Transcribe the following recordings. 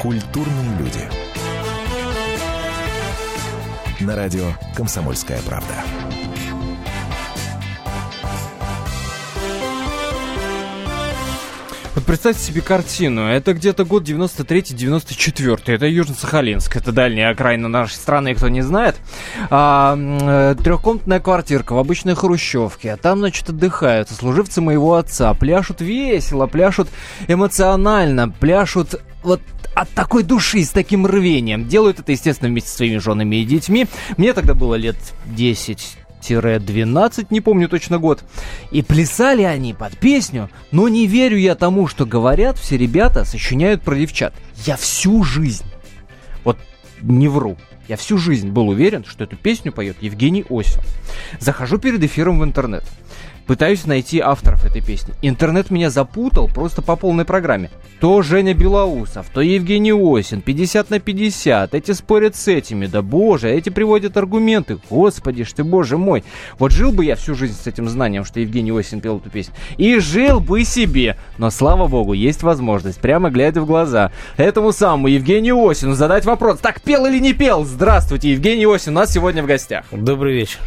Культурные люди. На радио «Комсомольская правда». Вот представьте себе картину. Это где-то год 93-94. Это Южно-Сахалинск. Это дальняя окраина нашей страны, кто не знает. А, э, трехкомнатная квартирка в обычной хрущевке. А там, значит, отдыхают служивцы моего отца. Пляшут весело, пляшут эмоционально, пляшут вот от такой души, с таким рвением. Делают это, естественно, вместе со своими женами и детьми. Мне тогда было лет 10 12, не помню точно год. И плясали они под песню, но не верю я тому, что говорят, все ребята сочиняют про девчат. Я всю жизнь, вот не вру, я всю жизнь был уверен, что эту песню поет Евгений Осин. Захожу перед эфиром в интернет. Пытаюсь найти авторов этой песни. Интернет меня запутал просто по полной программе. То Женя Белоусов, то Евгений Осин, 50 на 50. Эти спорят с этими, да боже, эти приводят аргументы. Господи ж ты, боже мой. Вот жил бы я всю жизнь с этим знанием, что Евгений Осин пел эту песню. И жил бы себе. Но, слава богу, есть возможность, прямо глядя в глаза, этому самому Евгению Осину задать вопрос. Так, пел или не пел? Здравствуйте, Евгений Осин у нас сегодня в гостях. Добрый вечер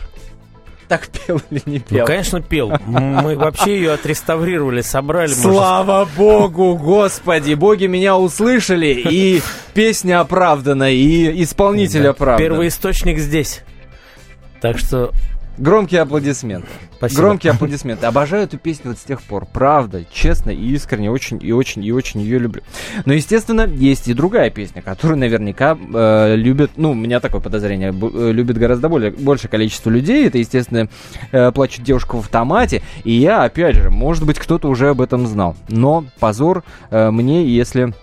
так пел или не пел? Ну, конечно, пел. Мы вообще ее отреставрировали, собрали. Слава богу, господи, боги меня услышали, и песня оправдана, и исполнитель да. оправдан. Первоисточник здесь. Так что Громкие аплодисменты. Спасибо. Громкие аплодисменты. Обожаю эту песню вот с тех пор. Правда, честно и искренне. Очень и очень и очень ее люблю. Но, естественно, есть и другая песня, которую наверняка э, любят, ну, у меня такое подозрение, э, любит гораздо более, большее количество людей. Это, естественно, э, «Плачет девушка в автомате». И я, опять же, может быть, кто-то уже об этом знал. Но позор э, мне, если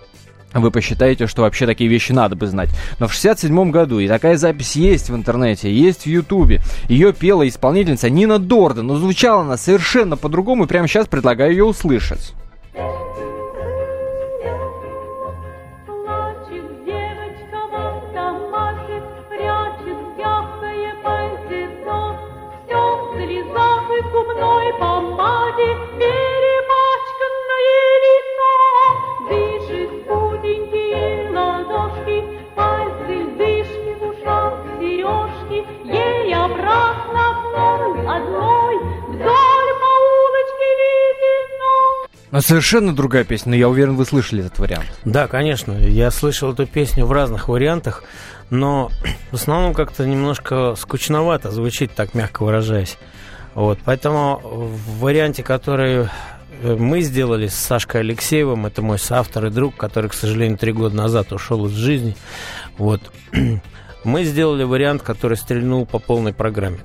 вы посчитаете, что вообще такие вещи надо бы знать. Но в 67 году, и такая запись есть в интернете, есть в Ютубе, ее пела исполнительница Нина Дорда, но звучала она совершенно по-другому, и прямо сейчас предлагаю ее услышать. Совершенно другая песня, но я уверен, вы слышали этот вариант. Да, конечно, я слышал эту песню в разных вариантах, но в основном как-то немножко скучновато звучит, так мягко выражаясь. Вот, поэтому в варианте, который э, мы сделали с Сашкой Алексеевым, это мой соавтор и друг, который, к сожалению, три года назад ушел из жизни, вот, мы сделали вариант, который стрельнул по полной программе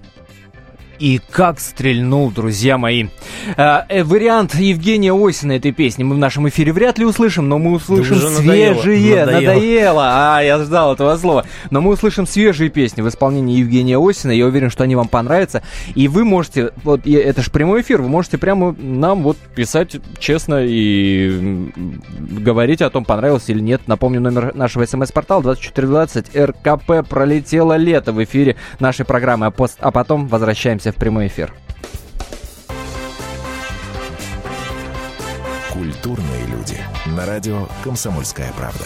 и как стрельнул, друзья мои. А, э, вариант Евгения Осина этой песни мы в нашем эфире вряд ли услышим, но мы услышим да свежие. Надоело. надоело. А, я ждал этого слова. Но мы услышим свежие песни в исполнении Евгения Осина. Я уверен, что они вам понравятся. И вы можете, вот это же прямой эфир, вы можете прямо нам вот писать честно и говорить о том, понравился или нет. Напомню, номер нашего смс-портала 2420 РКП пролетело лето в эфире нашей программы. А, пост, а потом возвращаемся возвращаемся в прямой эфир. Культурные люди. На радио «Комсомольская правда».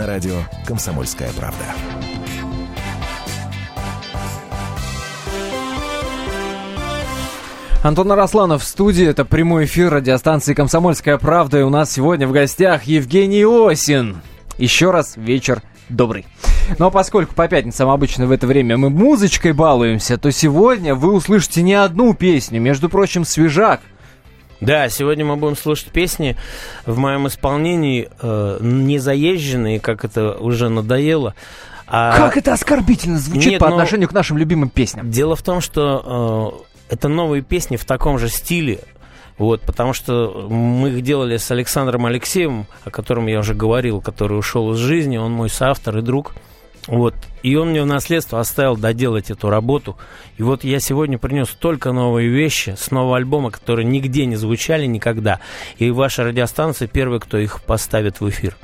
На радио «Комсомольская правда». Антон Арасланов в студии. Это прямой эфир радиостанции «Комсомольская правда». И у нас сегодня в гостях Евгений Осин. Еще раз вечер добрый. Но поскольку по пятницам обычно в это время мы музычкой балуемся, то сегодня вы услышите не одну песню, между прочим, свежак. Да, сегодня мы будем слушать песни в моем исполнении, э, не заезженные, как это уже надоело. А... Как это оскорбительно звучит Нет, по отношению к нашим любимым песням. Дело в том, что э, это новые песни в таком же стиле. Вот, потому что мы их делали с Александром Алексеевым, о котором я уже говорил, который ушел из жизни, он мой соавтор и друг. Вот. И он мне в наследство оставил доделать эту работу. И вот я сегодня принес только новые вещи с нового альбома, которые нигде не звучали никогда. И ваша радиостанция первый, кто их поставит в эфир.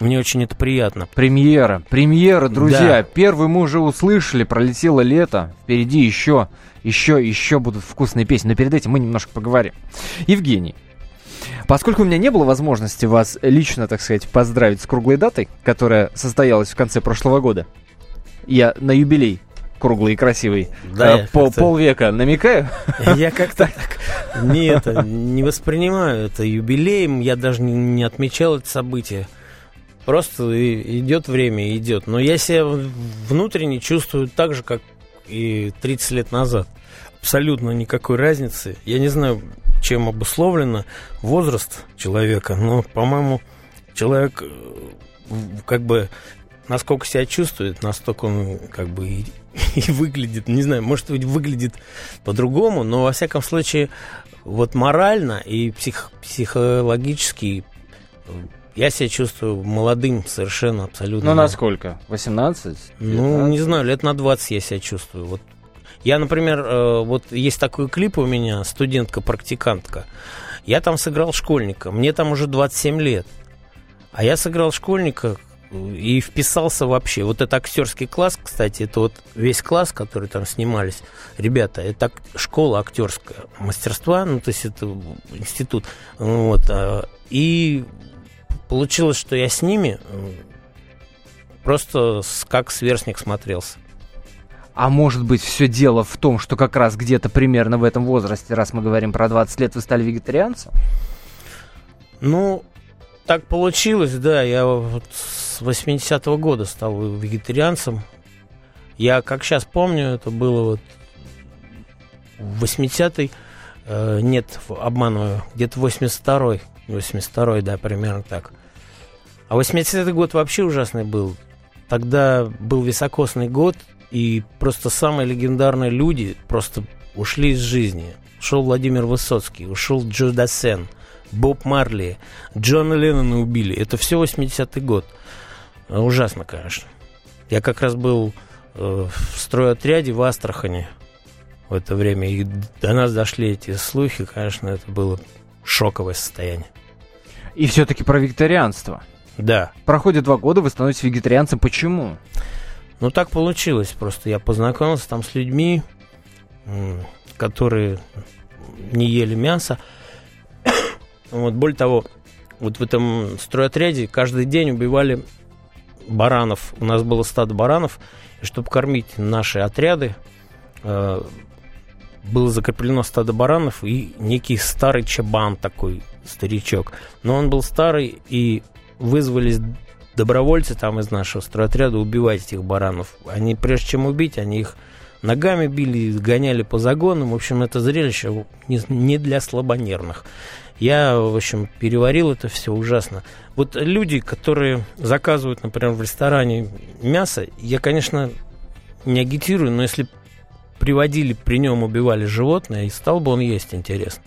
Мне очень это приятно. Премьера, премьера, друзья. Да. Первый мы уже услышали, пролетело лето. Впереди еще, еще, еще будут вкусные песни. Но перед этим мы немножко поговорим. Евгений, Поскольку у меня не было возможности вас лично, так сказать, поздравить с круглой датой, которая состоялась в конце прошлого года, я на юбилей круглый и красивый. Да, э, по полвека намекаю. Я как-то так не, это, не воспринимаю это юбилеем. Я даже не, не отмечал это событие. Просто идет время, идет. Но я себя внутренне чувствую так же, как и 30 лет назад. Абсолютно никакой разницы. Я не знаю, чем обусловлено возраст человека, но, по-моему, человек э, как бы насколько себя чувствует, настолько он как бы и, и выглядит, не знаю, может быть, выглядит по-другому, но во всяком случае, вот морально и псих, психологически э, я себя чувствую молодым совершенно, абсолютно. Ну, насколько? 18? Ну, не знаю, лет на 20 я себя чувствую. Вот я, например, э, вот есть такой клип у меня, студентка-практикантка. Я там сыграл школьника, мне там уже 27 лет. А я сыграл школьника и вписался вообще. Вот это актерский класс, кстати, это вот весь класс, который там снимались. Ребята, это школа актерская мастерства, ну, то есть это институт. Вот. А, и получилось, что я с ними просто как сверстник смотрелся. А может быть, все дело в том, что как раз где-то примерно в этом возрасте, раз мы говорим про 20 лет, вы стали вегетарианцем? Ну, так получилось, да. Я вот с 80-го года стал вегетарианцем. Я, как сейчас помню, это было вот в 80-й, э, нет, обманываю, где-то 82-й, 82-й, да, примерно так. А 80-й год вообще ужасный был. Тогда был високосный год, и просто самые легендарные люди просто ушли из жизни. Ушел Владимир Высоцкий, ушел Джо Дассен, Боб Марли, Джона Леннона убили. Это все 80-й год. А, ужасно, конечно. Я как раз был э, в стройотряде в Астрахане в это время. И до нас дошли эти слухи, конечно, это было шоковое состояние. И все-таки про вегетарианство. Да. Проходит два года, вы становитесь вегетарианцем. Почему? Ну, так получилось просто. Я познакомился там с людьми, которые не ели мясо. вот, более того, вот в этом стройотряде каждый день убивали баранов. У нас было стадо баранов, и чтобы кормить наши отряды, э, было закреплено стадо баранов и некий старый чабан такой, старичок. Но он был старый, и вызвались добровольцы там из нашего стройотряда убивать этих баранов. Они, прежде чем убить, они их ногами били, гоняли по загонам. В общем, это зрелище не для слабонервных. Я, в общем, переварил это все ужасно. Вот люди, которые заказывают, например, в ресторане мясо, я, конечно, не агитирую, но если приводили при нем, убивали животное, и стал бы он есть, интересно.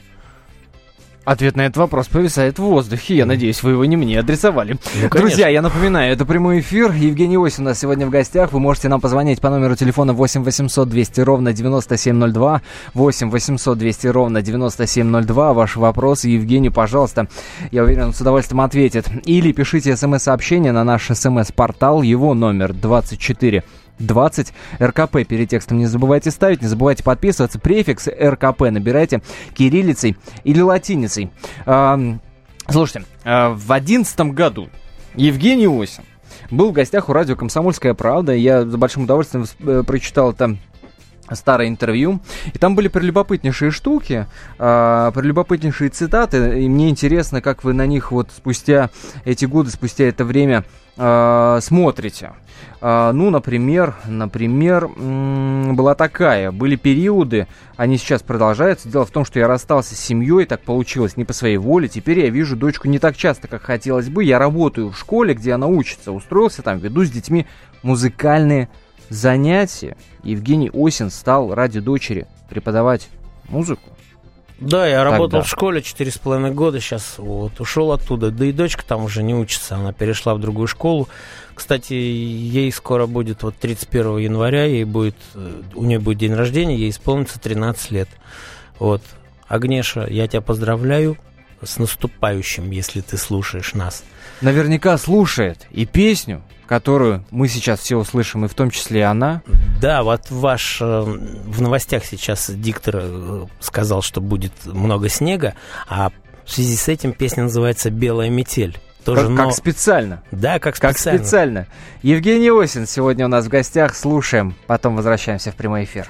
Ответ на этот вопрос повисает в воздухе. Я надеюсь, вы его не мне адресовали. Ну, Друзья, я напоминаю, это прямой эфир. Евгений Осин у нас сегодня в гостях. Вы можете нам позвонить по номеру телефона 8 800 200 ровно 9702. 8 800 200 ровно 9702. Ваши вопросы Евгению, пожалуйста. Я уверен, он с удовольствием ответит. Или пишите смс-сообщение на наш смс-портал. Его номер 24 20 РКП перед текстом не забывайте ставить, не забывайте подписываться. Префикс РКП набирайте кириллицей или латиницей. Слушайте, а, в одиннадцатом году Евгений Осин был в гостях у радио «Комсомольская правда». Я с большим удовольствием э, прочитал это старое интервью, и там были прелюбопытнейшие штуки, э, прелюбопытнейшие цитаты, и мне интересно, как вы на них вот спустя эти годы, спустя это время э, смотрите. Э, ну, например, например, была такая, были периоды, они сейчас продолжаются. Дело в том, что я расстался с семьей, так получилось не по своей воле. Теперь я вижу дочку не так часто, как хотелось бы. Я работаю в школе, где она учится, устроился там, веду с детьми музыкальные занятия. Евгений Осин стал ради дочери преподавать музыку. Да, я работал Тогда. в школе четыре с половиной года, сейчас вот ушел оттуда. Да и дочка там уже не учится, она перешла в другую школу. Кстати, ей скоро будет, вот 31 января, ей будет, э, у нее будет день рождения, ей исполнится 13 лет. Вот. Агнеша, я тебя поздравляю с наступающим, если ты слушаешь нас. Наверняка слушает и песню, которую мы сейчас все услышим, и в том числе и она. Да, вот ваш э, в новостях сейчас диктор э, сказал, что будет много снега, а в связи с этим песня называется «Белая метель». Тоже, Как, но- как специально. Да, как Как специально. специально. Евгений Осин сегодня у нас в гостях. Слушаем, потом возвращаемся в прямой эфир.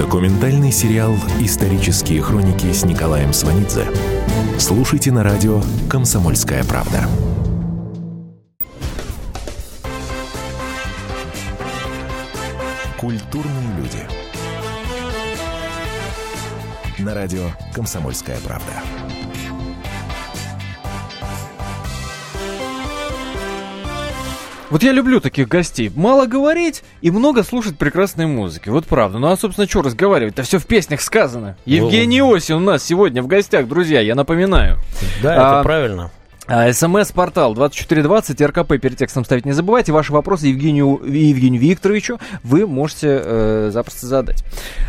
Документальный сериал «Исторические хроники» с Николаем Сванидзе. Слушайте на радио «Комсомольская правда». Культурные люди. На радио «Комсомольская правда». Вот я люблю таких гостей. Мало говорить и много слушать прекрасной музыки. Вот правда. Ну а, собственно, что разговаривать-то? Все в песнях сказано. Евгений Осин у нас сегодня в гостях, друзья, я напоминаю. Да, А, это правильно. А, СМС-портал 2420, РКП перед текстом ставить не забывайте. Ваши вопросы Евгению, Евгению Викторовичу вы можете э, запросто задать.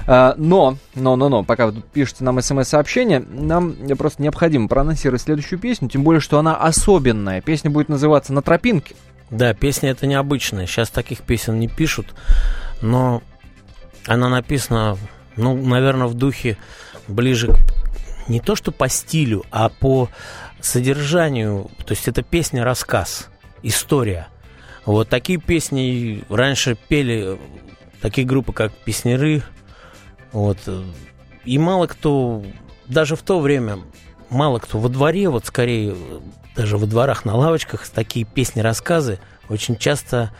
А, но, но, но, но, пока вы тут пишете нам смс-сообщение, нам просто необходимо проанонсировать следующую песню, тем более, что она особенная. Песня будет называться «На тропинке». Да, песня это необычная. Сейчас таких песен не пишут, но она написана, ну, наверное, в духе ближе к- не то что по стилю, а по содержанию. То есть это песня-рассказ, история. Вот такие песни раньше пели такие группы, как Песнеры. Вот. И мало кто, даже в то время, мало кто во дворе, вот скорее э, даже во дворах на лавочках такие песни-рассказы очень часто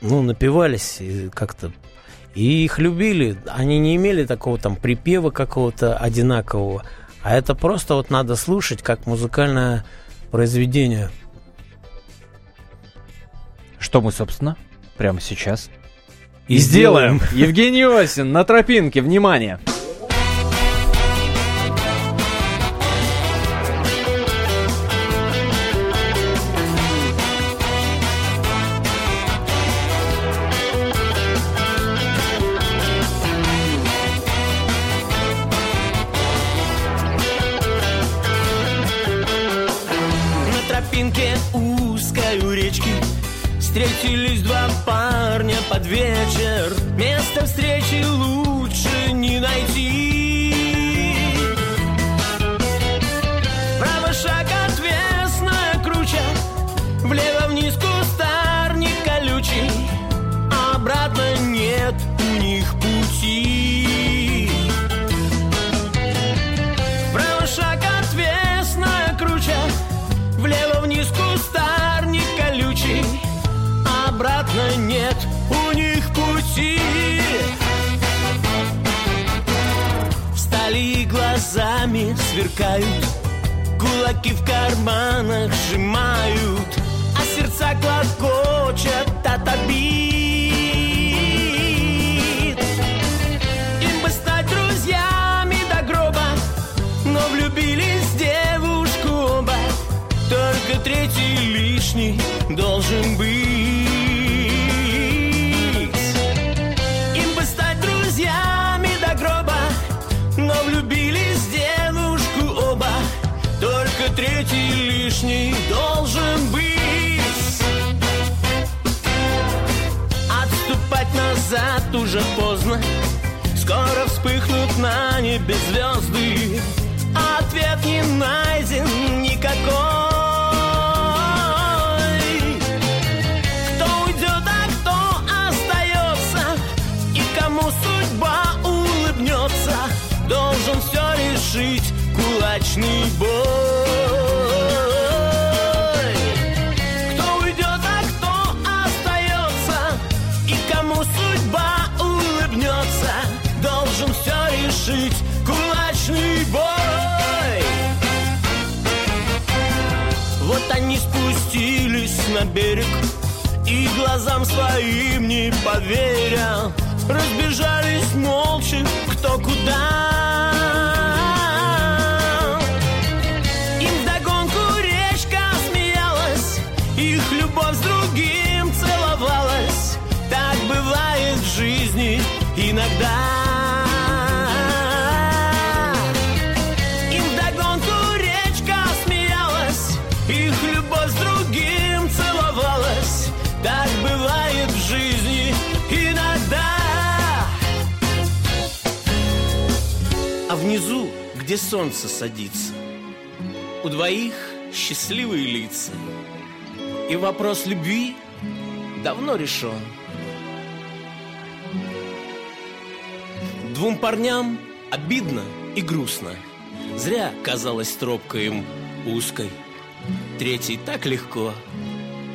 ну, напивались и как-то и их любили. Они не имели такого там припева какого-то одинакового. А это просто вот надо слушать как музыкальное произведение. Что мы, собственно, прямо сейчас и сделаем. Евгений Осин на тропинке, внимание. На сверкают Кулаки в карманах сжимают А сердца клокочет от обид. Им бы стать друзьями до гроба Но влюбились в девушку оба. Только третий лишний должен быть уже поздно. Скоро вспыхнут на небе звезды. Ответ не найден никакой. Кто уйдет, а кто остается? И кому судьба улыбнется? Должен все решить кулачный бой на берег И глазам своим не поверя. Разбежались молча кто куда где солнце садится, у двоих счастливые лица. И вопрос любви давно решен. Двум парням обидно и грустно. Зря казалась тропка им узкой. Третий так легко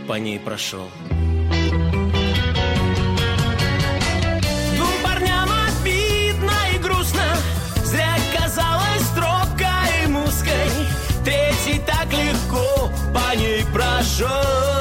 по ней прошел. По ней прошел.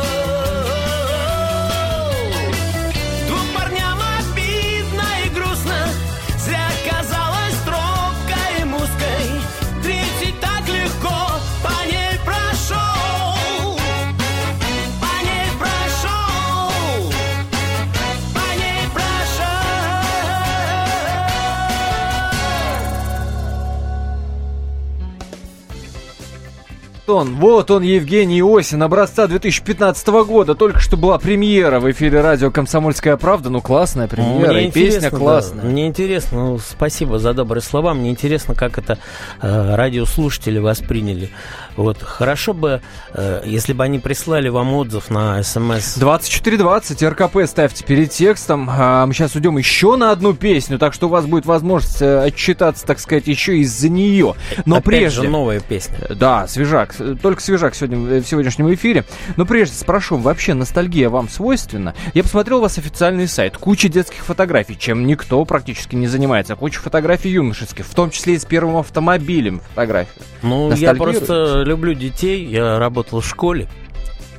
Он, вот он, Евгений Осин, образца 2015 года. Только что была премьера в эфире радио «Комсомольская правда». Ну, классная премьера, Мне и песня интересно, да, классная. мне интересно, ну, спасибо за добрые слова. Мне интересно, как это э, радиослушатели восприняли. Вот хорошо бы, э, если бы они прислали вам отзыв на смс. 2420, РКП ставьте перед текстом. А, мы сейчас уйдем еще на одну песню, так что у вас будет возможность э, отчитаться, так сказать, еще из-за нее. Но Опять прежде... же, новая песня. Да, свежак. Только свежак сегодня, в сегодняшнем эфире. Но прежде спрошу, вообще ностальгия вам свойственна? Я посмотрел у вас официальный сайт. Куча детских фотографий, чем никто практически не занимается. Куча фотографий юношеских, в том числе и с первым автомобилем фотографии. Ну, я просто люблю детей. Я работал в школе.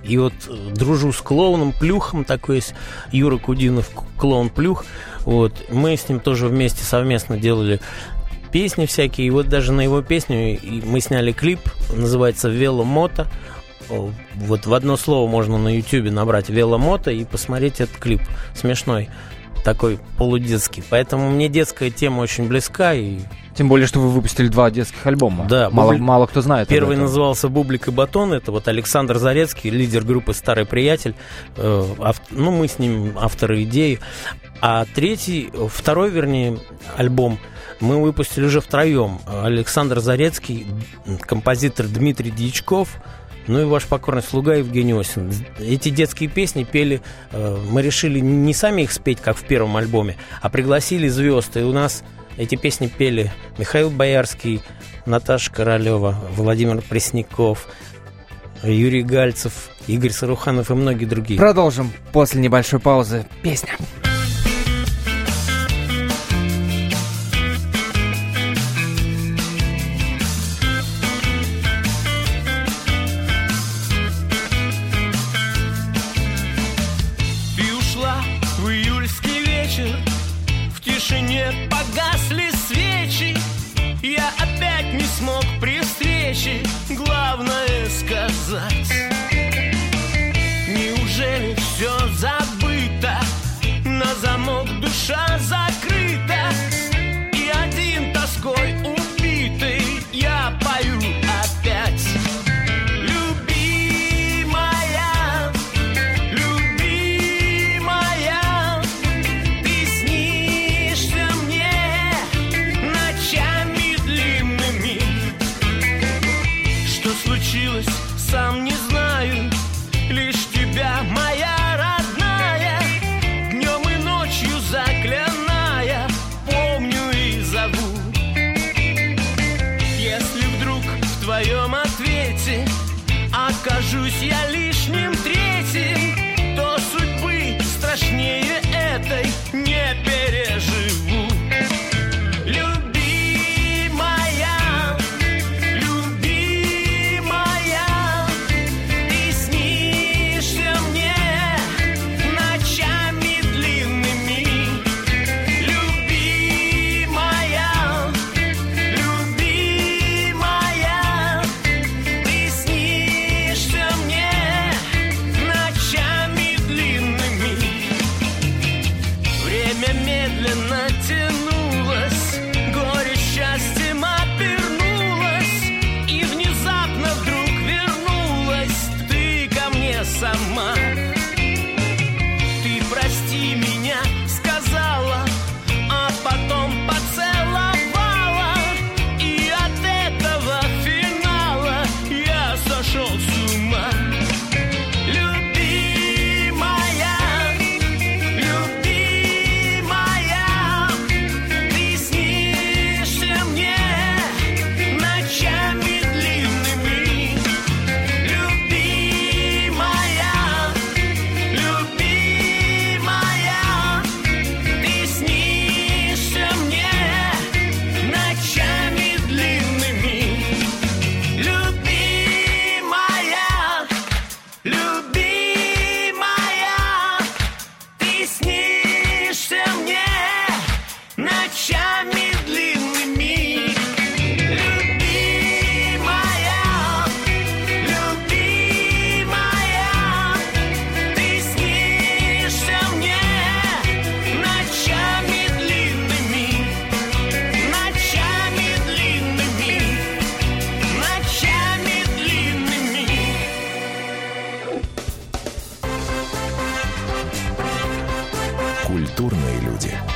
И вот э, дружу с клоуном Плюхом, такой есть Юра Кудинов, клоун Плюх. Вот. Мы с ним тоже вместе совместно делали песни всякие. И вот даже на его песню мы сняли клип, называется «Веломото». Вот в одно слово можно на ютюбе набрать «Веломото» и посмотреть этот клип. Смешной, такой полудетский. Поэтому мне детская тема очень близка, и Тем более, что вы выпустили два детских альбома. Да, мало, Бублик- мало кто знает. Первый назывался «Бублик и батон». Это вот Александр Зарецкий, лидер группы «Старый приятель». Э, ав- Ну, мы с ним авторы идеи. А третий, второй, вернее, альбом мы выпустили уже втроем. Александр Зарецкий, композитор Дмитрий Дьячков, ну и ваш покорный слуга Евгений Осин. Эти детские песни пели, э, мы решили не сами их спеть, как в первом альбоме, а пригласили звезд. И у нас эти песни пели Михаил Боярский, Наташа Королева, Владимир Пресняков, Юрий Гальцев, Игорь Саруханов и многие другие. Продолжим после небольшой паузы. Песня. Ты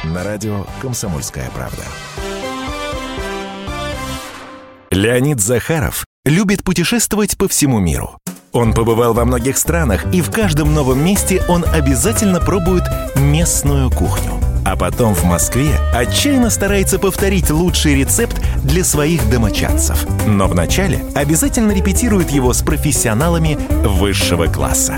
На радио «Комсомольская правда». Леонид Захаров любит путешествовать по всему миру. Он побывал во многих странах, и в каждом новом месте он обязательно пробует местную кухню. А потом в Москве отчаянно старается повторить лучший рецепт для своих домочадцев. Но вначале обязательно репетирует его с профессионалами высшего класса.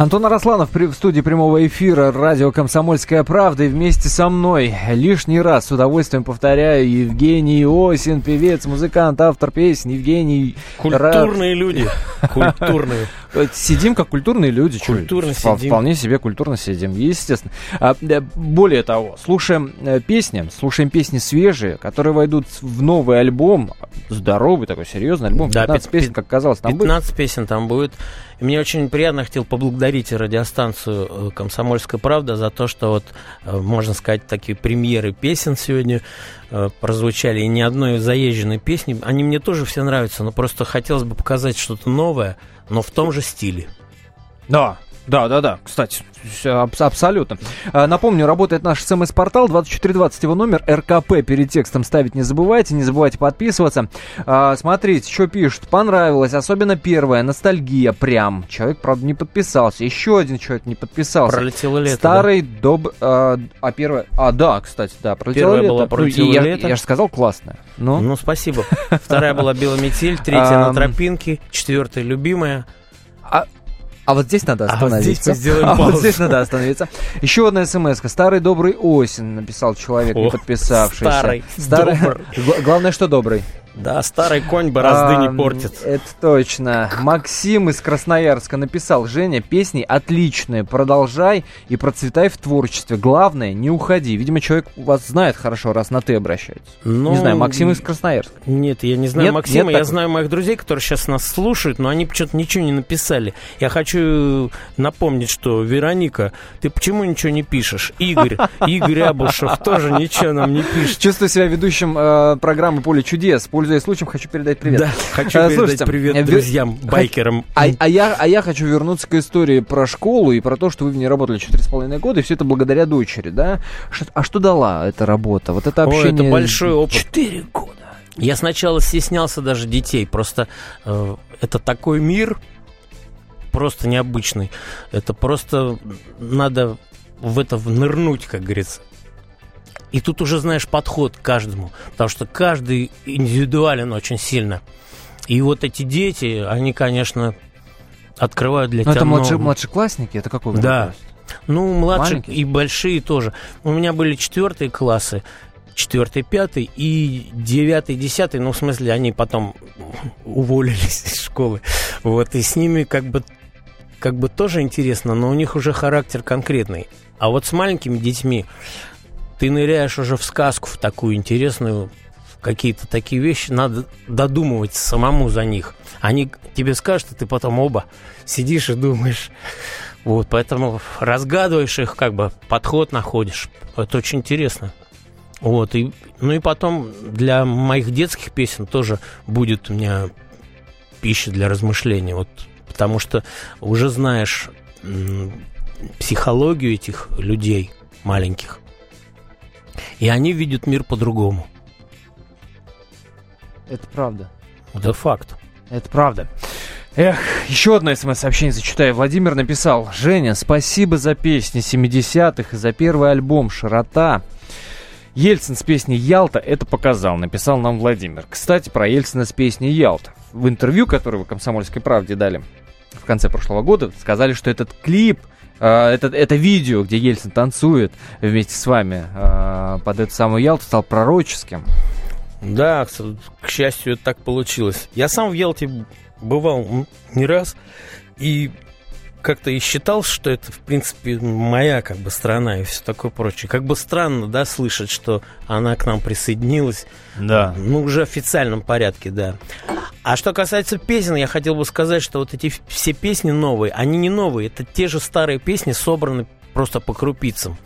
Антон Арасланов в студии прямого эфира радио «Комсомольская правда» и вместе со мной лишний раз с удовольствием повторяю Евгений Осин, певец, музыкант, автор песен, Евгений... Культурные люди. Культурные. Сидим как культурные люди. Культурно сидим. Вполне себе культурно сидим, естественно. А, более того, слушаем э, песни, слушаем песни свежие, которые войдут в новый альбом, здоровый такой, серьезный альбом, Да, 15 пят- песен, как казалось, там будет. 15 песен там будет. И мне очень приятно, хотел поблагодарить радиостанцию э, «Комсомольская правда» за то, что вот, э, можно сказать, такие премьеры песен сегодня прозвучали. И ни одной заезженной песни. Они мне тоже все нравятся, но просто хотелось бы показать что-то новое, но в том же стиле. Да, да, да, да, кстати, абс- абсолютно. А, Напомню, работает наш смс-портал 2420 его номер, РКП перед текстом ставить не забывайте, не забывайте подписываться. А, Смотрите, что пишут, понравилось, особенно первое, ностальгия прям. Человек, правда, не подписался, еще один человек не подписался. Пролетело лето. Старый доб... А, а первое... А, да, кстати, да, пролетело Первое лето. было Ну, «Пролетело я, лето». Я же сказал классное. да? Ну, Ну, спасибо. Вторая была «Белометель», третья «На тропинке», четвертая «Любимая». А вот здесь надо А вот остановиться. здесь мы сделаем А вот паузу. здесь надо остановиться. Еще одна смс Старый добрый осень, написал человек, не О, подписавшийся. старый, Старый. добрый. Гла- Главное, что добрый. Да, старый конь борозды А, не портит. Это точно. Максим из Красноярска написал, Женя, песни отличные, продолжай и процветай в творчестве. Главное, не уходи. Видимо, человек вас знает хорошо, раз на ты обращается. Ну, Не знаю, Максим из Красноярска. Нет, я не знаю Нет? Максима, Нет я такого? знаю моих друзей, которые сейчас нас слушают, но они почему-то ничего не написали. Я хочу напомнить, что Вероника, ты почему ничего не пишешь? Игорь, Игорь Абушев тоже ничего нам не пишет. Чувствую себя ведущим э, программы «Поле чудес». Пользуясь случаем, хочу передать привет. Да, хочу А, передать слушайте, привет э, Вер- друзьям, байкерам. А, а я, а я хочу вернуться к истории про школу и про то, что вы в ней работали 4,5 года, и все это благодаря дочери, да? А что дала эта работа? Вот это общение... это большой опыт. Четыре года. Я сначала стеснялся даже детей, просто э, это такой мир, просто необычный. Это просто надо в это нырнуть, как говорится. И тут уже знаешь подход к каждому, потому что каждый индивидуален очень сильно. И вот эти дети, они, конечно, открывают для Ну, тебя это младши, много. младшеклассники? Это какой Да. Ну, младшие Маленькие? и большие тоже. У меня были четвертые классы, четвертый, пятый и девятый, десятый. Ну, в смысле, они потом уволились из школы. Вот, и с ними как бы, как бы тоже интересно, но у них уже характер конкретный. А вот с маленькими детьми ты ныряешь уже в сказку, в такую интересную, какие-то такие вещи, надо додумывать самому за них. Они тебе скажут, а ты потом оба сидишь и думаешь. Вот, поэтому разгадываешь их, как бы подход находишь. Это очень интересно. Вот, и, ну и потом для моих детских песен тоже будет у меня пища для размышления. Вот, потому что уже знаешь психологию этих людей маленьких. И они видят мир по-другому. Это правда. Это факт. Это правда. Эх, еще одно смс-сообщение зачитаю. Владимир написал. Женя, спасибо за песни 70-х и за первый альбом «Широта». Ельцин с песней «Ялта» это показал, написал нам Владимир. Кстати, про Ельцина с песней «Ялта». В интервью, которое вы «Комсомольской правде» дали в конце прошлого года, сказали, что этот клип, это, это видео, где Ельцин танцует вместе с вами э, под эту самую «Ялту», стал пророческим. Да, к, счастью, это так получилось. Я сам в Ялте бывал не раз, и как-то и считал, что это, в принципе, моя как бы страна и все такое прочее. Как бы странно, да, слышать, что она к нам присоединилась. Да. Ну, уже в официальном порядке, да. А что касается песен, я хотел бы сказать, что вот эти все песни новые, они не новые, это те же старые песни, собраны просто по крупицам.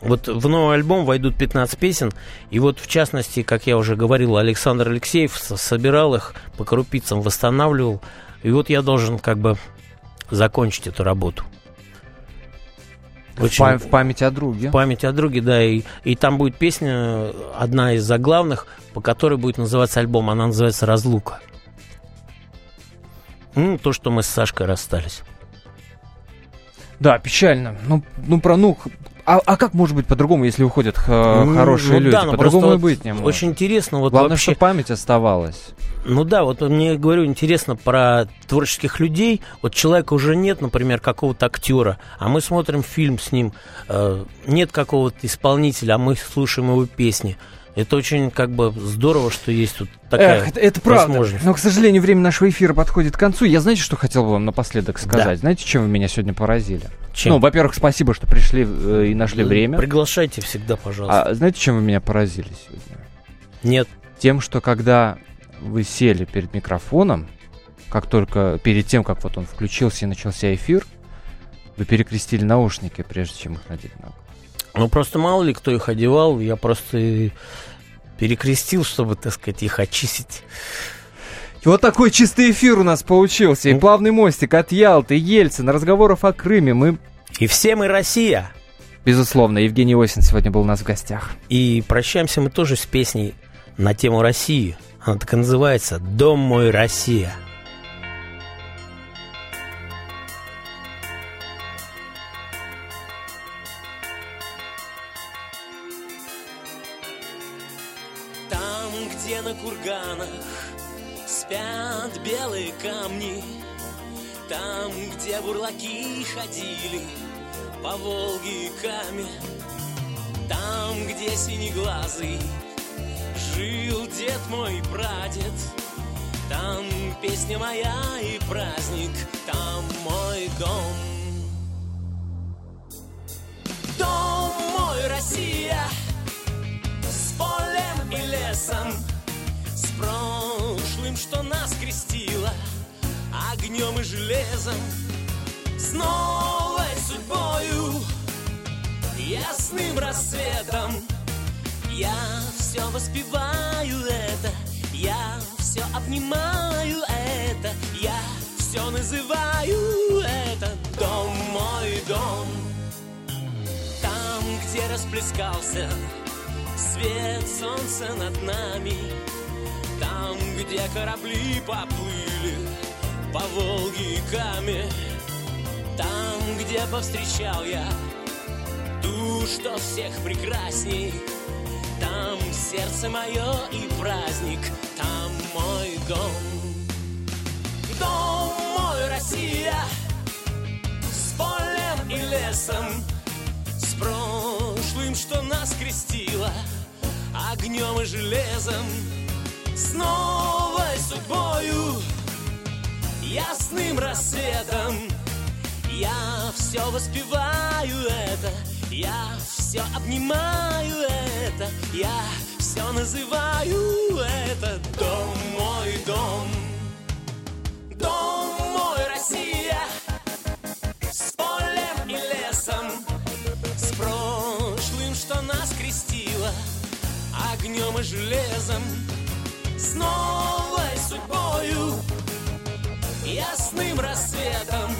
Вот в новый альбом войдут 15 песен, и вот в частности, как я уже говорил, Александр Алексеев собирал их по крупицам, восстанавливал, и вот я должен как бы закончить эту работу. Очень... В, в память о друге. В память о друге, да. И, и там будет песня, одна из заглавных, по которой будет называться альбом. Она называется «Разлука». Ну, то, что мы с Сашкой расстались. Да, печально. Ну, ну про ну. А, а как может быть по-другому, если уходят х- ну, хорошие ну, люди? Да, по-другому и быть не может. Очень интересно. Вот Главное, вообще... что память оставалась. Ну да, вот мне говорю, интересно про творческих людей. Вот человека уже нет, например, какого-то актера, а мы смотрим фильм с ним. Э, нет какого-то исполнителя, а мы слушаем его песни. Это очень как бы здорово, что есть тут такая Эх, это, это правда. Но, к сожалению, время нашего эфира подходит к концу. Я знаете, что хотел бы вам напоследок сказать? Да. Знаете, чем вы меня сегодня поразили? Чем? Ну, во-первых, спасибо, что пришли э, и нашли время. Приглашайте всегда, пожалуйста. А знаете, чем вы меня поразили сегодня? Нет. Тем, что когда вы сели перед микрофоном, как только перед тем, как вот он включился и начался эфир, вы перекрестили наушники, прежде чем их надеть на ну, просто мало ли кто их одевал, я просто перекрестил, чтобы, так сказать, их очистить. Вот такой чистый эфир у нас получился. И ну. плавный мостик от Ялты, Ельцин, разговоров о Крыме. Мы... И все мы Россия. Безусловно, Евгений Осин сегодня был у нас в гостях. И прощаемся мы тоже с песней на тему России. Она так и называется «Дом мой, Россия». Камни, Там, где бурлаки ходили по Волге и Каме, Там, где синеглазый жил дед мой прадед, Там песня моя и праздник, там мой дом. Дом мой, Россия, с полем и лесом, с прошлым, что нас крестило огнем и железом, с новой судьбою, ясным рассветом. Я все воспеваю это, я все обнимаю это, я все называю это дом мой дом. Там, где расплескался свет солнца над нами, там, где корабли поплыли по Волге и Каме, Там, где повстречал я ту, что всех прекрасней, Там сердце мое и праздник, там мой дом. Дом мой, Россия, с полем и лесом, С прошлым, что нас крестило, огнем и железом, с новой судьбою, ясным рассветом. Я все воспеваю это, я все обнимаю это, я все называю это дом мой дом. Дом мой Россия, с полем и лесом, с прошлым, что нас крестило, огнем и железом с новой судьбою, ясным рассветом.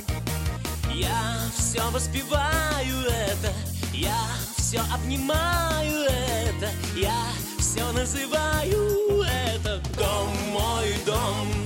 Я все воспеваю это, я все обнимаю это, я все называю это дом мой дом.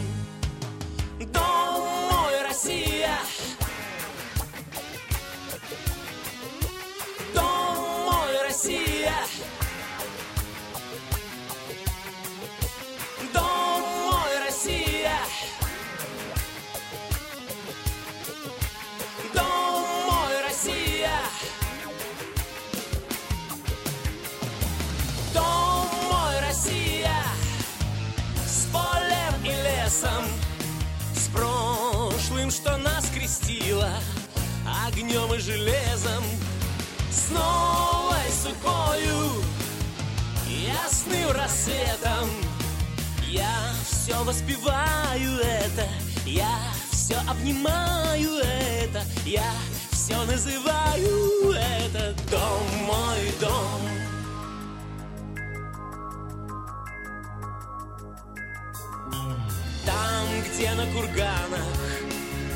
Курганах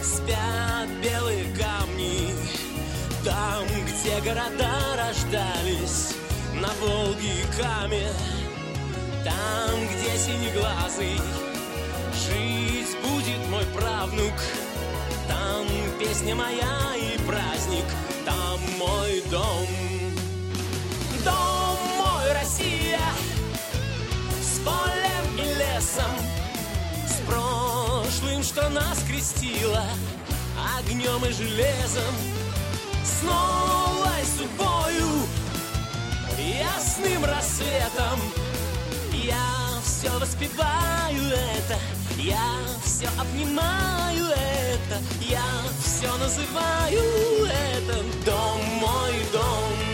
спят белые камни, там, где города рождались на Волге и Каме, там, где синеглазый жить будет мой правнук, там песня моя и праздник, там мой дом. Нас крестило, огнем и железом, с новой судьбою, ясным рассветом. Я все воспеваю это, я все обнимаю это, я все называю это дом мой дом.